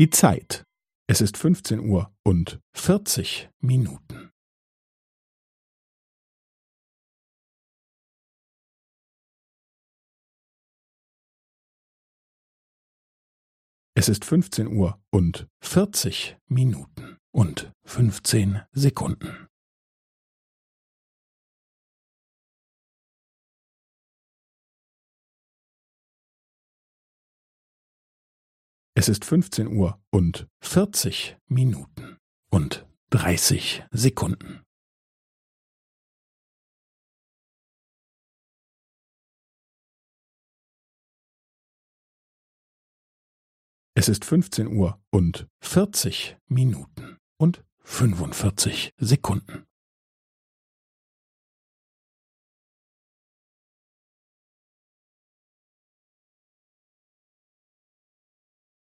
Die Zeit. Es ist fünfzehn Uhr und vierzig Minuten. Es ist fünfzehn Uhr und vierzig Minuten und fünfzehn Sekunden. Es ist fünfzehn Uhr und vierzig Minuten und dreißig Sekunden. Es ist fünfzehn Uhr und vierzig Minuten und fünfundvierzig Sekunden.